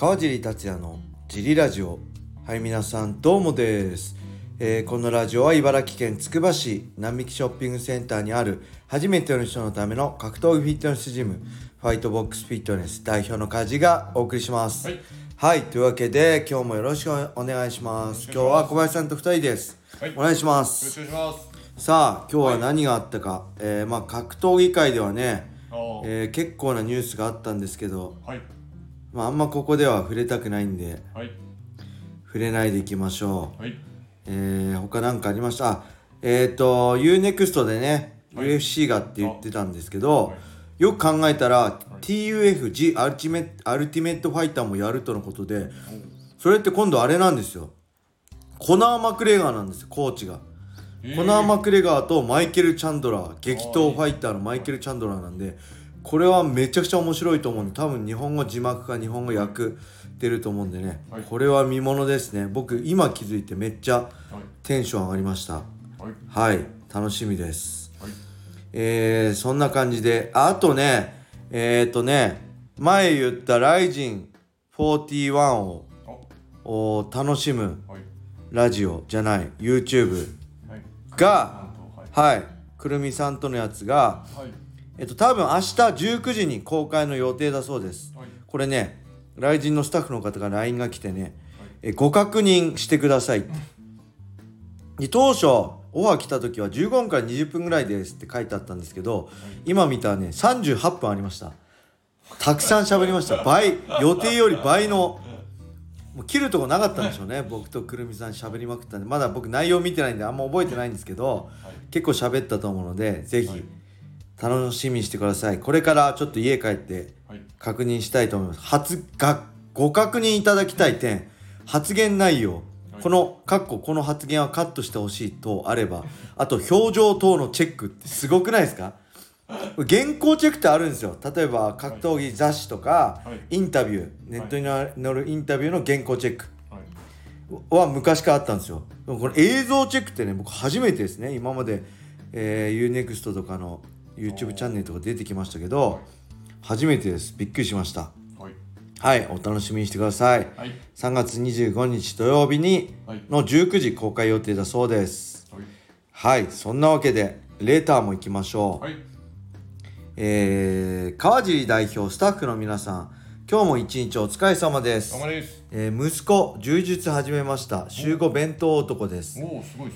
川尻達也のジリラジオ。はい皆さんどうもです、えーこのラジオは茨城県つくば市並木ショッピングセンターにある初めての人のための格闘技フィットネスジムファイトボックスフィットネス代表の梶がお送りします。はい、はいというわけで今日もよろしくお願いします。今日は小林さんと2人です、はい。お願いしまよろすしくお願いします。さあ今日は何があったか、えーまあ格闘技界ではね、えー結構なニュースがあったんですけどはい、まあ、あんまここでは触れたくないんではい、触れないでいきましょう、はい、えー、他なんかありました？あえっ、ー、と UNEXT でね、はい。UFC がって言ってたんですけど、はい。よく考えたら、TUF G アルティメアルティメットファイターもやるとのことでそれって今度あれなんですよ。コナー・マクレガーなんですよコーチが、えー。コナー・マクレガーとマイケル・チャンドラー激闘ファイターのマイケル・チャンドラーなんでこれはめちゃくちゃ面白いと思うんで多分日本語字幕か日本語訳出ると思うんでね、はい。これは見ものですね。僕今気づいてめっちゃはい、テンション上がりました。はい、はい。楽しみです。はい、えー、そんな感じで。ああとねえっ、ー、とね前言ったライジン41を楽しむはい、ラジオじゃない YouTube はい、がはい、はい。くるみさんとのやつがはい、えっと多分明日19時に公開の予定だそうです。はい、これねライジンのスタッフの方が LINE が来てね、えご確認してください。ってで当初オファー来た時は15分から20分ぐらいですって書いてあったんですけど、今見たらね38分ありました。たくさん喋りました。倍予定より倍のもう切るとこなかったんでしょうね。僕とくるみさん喋りまくったんでまだ僕内容見てないんであんま覚えてないんですけど、結構喋ったと思うのでぜひ楽しみにしてください。これからちょっと家帰ってはい、確認したいと思います。発がご確認いただきたい点。発言内容。はい。このかっここの発言はカットしてほしいとあればあと表情等のチェックってすごくないですか？原稿チェックってあるんですよ。例えば格闘技雑誌とか、はい。インタビュー。ネットに載るインタビューの原稿チェック。はい、は昔からあったんですよ。でもこれ映像チェックってね僕初めてですね。今まで、えー、UNEXT とかの YouTube チャンネルとか出てきましたけど初めてです。びっくりしました。はい、はいお楽しみにしてください。はい、3月25日土曜日にはい。の19時公開予定だそうです。はい、はいそんなわけでレーターも行きましょう、はい、えー、川尻代表スタッフの皆さん今日も一日お疲れ様です。頑張れです。えー息子柔術始めました。週5弁当男です。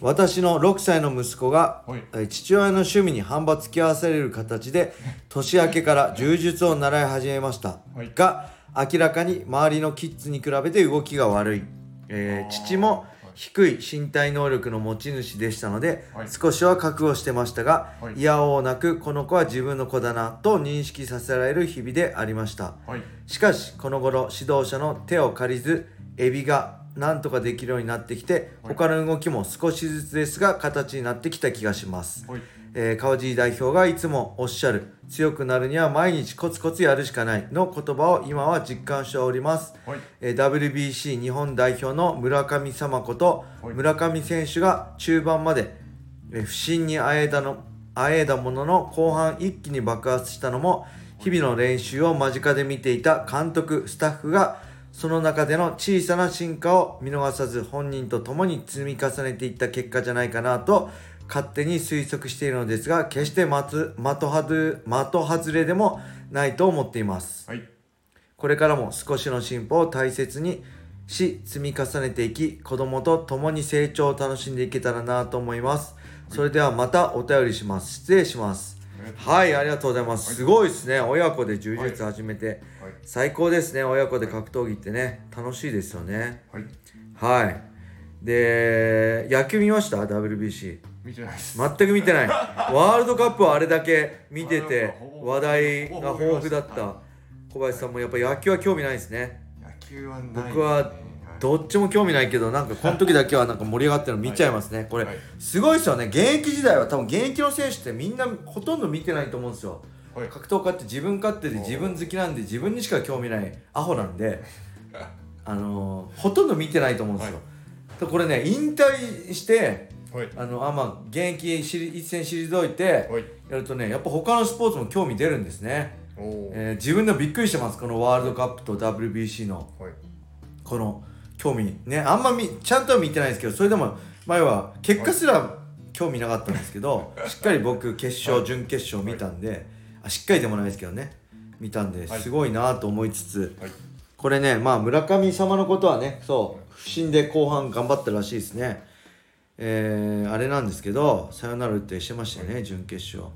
私の6歳の息子が、はい。えー父親の趣味に反発き合わされる形で 年明けから柔術を習い始めました、はい。が明らかに周りのキッズに比べて動きが悪い、えー父も低い身体能力の持ち主でしたので、はい。少しは覚悟してましたが、はい。いやおうなくこの子は自分の子だなと認識させられる日々でありました、はい、しかしこの頃指導者の手を借りずエビがなんとかできるようになってきてはい。他の動きも少しずつですが形になってきた気がします、はい、えー川尻代表がいつもおっしゃる強くなるには毎日コツコツやるしかないの言葉を今は実感しております、はい、えー WBC 日本代表の村上様ことはい村上選手が中盤まで、えー不振にあえだのあえいだものの後半一気に爆発したのも日々の練習を間近で見ていた監督スタッフがその中での小さな進化を見逃さず本人と共に積み重ねていった結果じゃないかなと勝手に推測しているのですが決して的的外的外れでもないと思っています。はい、これからも少しの進歩を大切にし積み重ねていき子供と共に成長を楽しんでいけたらなと思います。それではまたお便りします。失礼します。はい。ありがとうございます。すごいですね。親子で柔術始めて。はい、最高ですね。親子で格闘技ってね。楽しいですよね。はい、はい。で野球見ました？WBC 見てないです。全く見てない。ワールドカップはあれだけ見てて話題が豊富だった。小林さんもやっぱ野球は興味ないですね。野球はない、僕はどっちも興味ないけどなんかこの時だけはなんか盛り上がってるの見ちゃいますね。これはい。すごいですよね。現役時代は多分現役の選手ってみんなほとんど見てないと思うんですよ。はい、格闘家って自分勝手で自分好きなんで自分にしか興味ない アホなんであのーほとんど見てないと思うんですよ、でこれね引退してはい、あのあまあ現役しり一戦退いてはい、やるとねやっぱ他のスポーツも興味出るんですね。えー自分でもびっくりしてます。このワールドカップと WBC の。はい。この興味ねあんまみちゃんとは見てないですけどそれでも前は結果すら興味なかったんですけどしっかり僕決勝、はい。準決勝見たんで、あしっかりでもないですけどね。見たんではい。すごいなと思いつつ、はい。これねまあ村上様のことはねそう不振で後半頑張ったらしいですねえーあれなんですけどサヨナラ打ってしてましたよね、準決勝。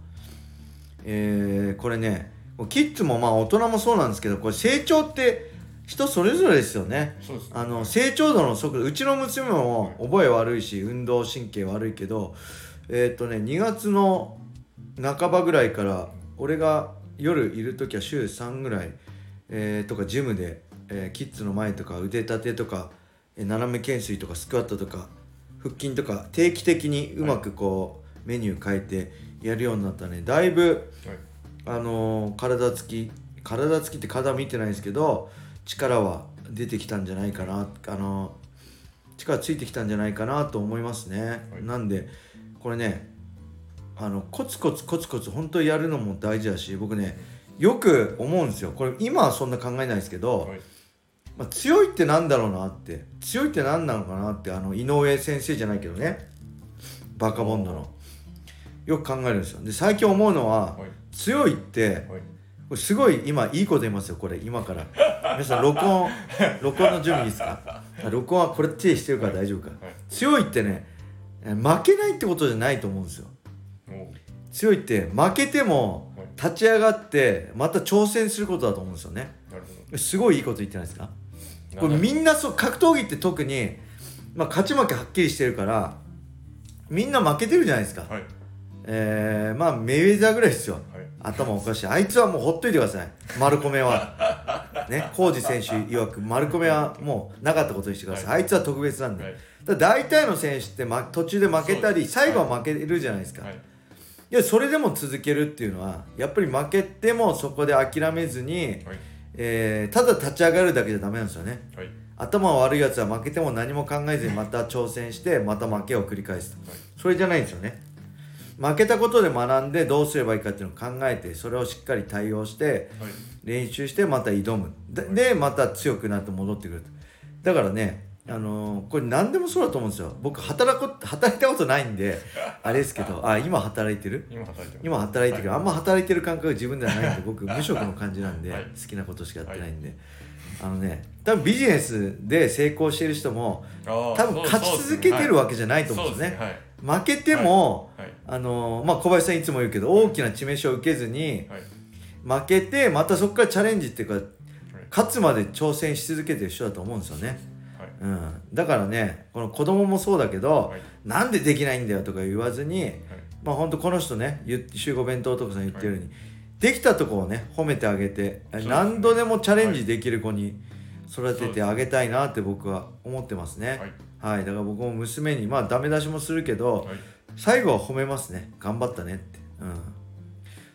えーこれねキッズもまあ大人もそうなんですけどこれ成長って人それぞれですよね。ね。あの成長度の速度うちの娘も覚え悪いし運動神経悪いけどえっ、とね2月の半ばぐらいから俺が夜いる時は週3ぐらい、えーとかジムで、えーキッズの前とか腕立てとか、えー斜め懸垂とかスクワットとか腹筋とか定期的にうまくこう、メニュー変えてやるようになったね。だいぶはい。あのー体つき体つきって体見てないですけど力は出てきたんじゃないかなあのー力ついてきたんじゃないかなと思いますね、はい。なんでこれねあのコツコツコツコツ本当にやるのも大事だし僕ねよく思うんですよ。これ今はそんな考えないですけど、はいまあ、強いってなんだろうなって強いって何なのかなってあの井上先生じゃないけどね。バカボンドの。よく考えるんですよ。で最近思うのははい。強いってはい。これすごい今いいこと言いますよこれ今から。皆さん録音 録音の準備いいですか？あ録音はこれ手してるから大丈夫か、はい。強いってねえ負けないってことじゃないと思うんですよ。強いって負けてもはい。立ち上がってまた挑戦することだと思うんですよね。すごいいいこと言ってないですか？どこれみんなそう格闘技って特に、まあ、勝ち負けはっきりしてるからみんな負けてるじゃないですか、はい。えー、まあメイウェザーぐらいですよ。はい。頭おかしい。あいつはもうほっといてください。丸米は。ね浩二選手曰く丸米はもうなかったことにしてください、はい。あいつは特別なんで、はい。だ大体の選手って、ま、途中で負けたり最後は負けるじゃないですか、はい。い。やそれでも続けるっていうのはやっぱり負けてもそこで諦めずに、はいえーただ立ち上がるだけじゃダメなんですよね。はい。頭悪いやつは負けても何も考えずにまた挑戦してまた負けを繰り返すと。はい。それじゃないんですよね。負けたことで学んでどうすればいいかっていうのを考えてそれをしっかり対応してはい。練習してまた挑む。ででまた強くなって戻ってくるだからねあのーこれ何でもそうだと思うんですよ。僕働こ働いたことないんであれですけど あ今働いてる？今働いてます。今働いてる。あんま働いてる感覚が自分ではないんで 僕無職の感じなんで、はい。好きなことしかやってないんで、あのね多分ビジネスで成功してる人も多分勝ち続けてるわけじゃないと思うんですよね。はい。負けても、はい。あのまあ、小林さんいつも言うけど大きな致命傷を受けずにはい。負けてまたそこからチャレンジっていうか勝つまで挑戦し続けてる人だと思うんですよね、はいうん、だからねこの子供もそうだけど、はい。なんでできないんだよとか言わずに、まあ本当この人ね言って集合弁当とかさん言ってるように、できたとこをね褒めてあげて、何度でもチャレンジできる子に育ててあげたいなって僕は思ってますね。はい。はい、だから僕も娘にまあダメ出しもするけど、はい。最後は褒めますね。頑張ったねって。うん。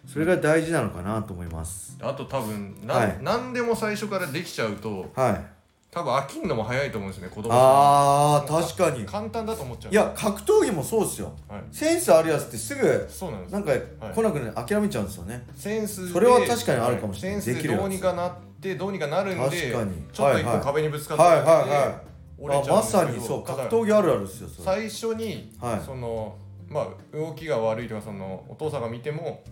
それが大事なのかなと思います。あと多分な、はい。何でも最初からできちゃうとはい多分飽きんのも早いと思うんですね子供あー確かに。簡単だと思っちゃう。いや格闘技もそうですよ。はい、センスあるやつってすぐそうなんです。なんか来なくね諦めちゃうんですよね。センスでそれは確かにあるかもしれない。センスでできるやつどうにかなってどうにかなるんで確かに。ちょっと一はいはい個壁にぶつかったはいはいはい。折れちゃうんですけど。あまさにそう。格闘技あるあるですよそれ。最初に、はい。そのまあ動きが悪いとかそのお父さんが見ても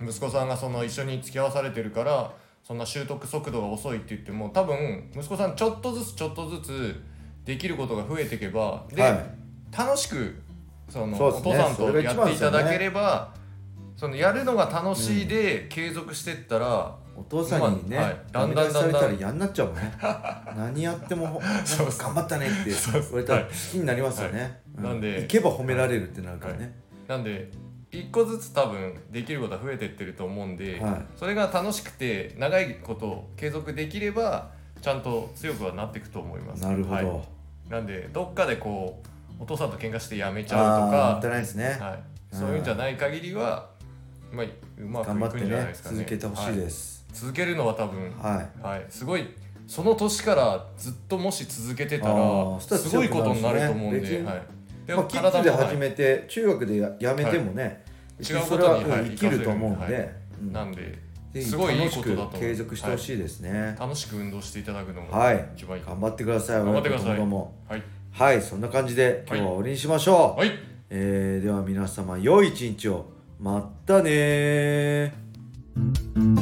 息子さんがその一緒に付き合わされてるからそんな習得速度が遅いって言っても多分息子さんちょっとずつちょっとずつできることが増えていけばで、はい。楽しくそのね。お父さんとやっていただければそのやるのが楽しいで継続してったら、お父さんにね、まあはい。だんだんだんだん。ら嫌になっちゃうもんね。何やっても頑張ったねって言われたらはい。好きになりますよね、い。なんで行けば褒められるってなるからね、なんで一個ずつ多分できることは増えてってると思うんで、はい。それが楽しくて長いこと継続できればちゃんと強くはなっていくと思います。なるほど、はい。なんでどっかでこうお父さんと喧嘩してやめちゃああうとーもったいないですね、か、はい、そういうんじゃない限りは、まあ、うまくいくん頑張ってねじゃないですかね。続けてほしいではす続けるのは多分はい、はい、すごいその年からずっともし続けてたらすごいことになると思うんでねはい、でまあ、キッズで始めて中学でややめてもね、違うそれはことに、はい生きると思うんで、なんですごいいい楽しくことだと思う。継続してほしいですね。楽しく運動していただくのもはい、一番いい。頑張ってください頑張ってください。はい。はいそんな感じで今日は終わりにしましょう、はい。えーでは皆様良い一日を。まったねー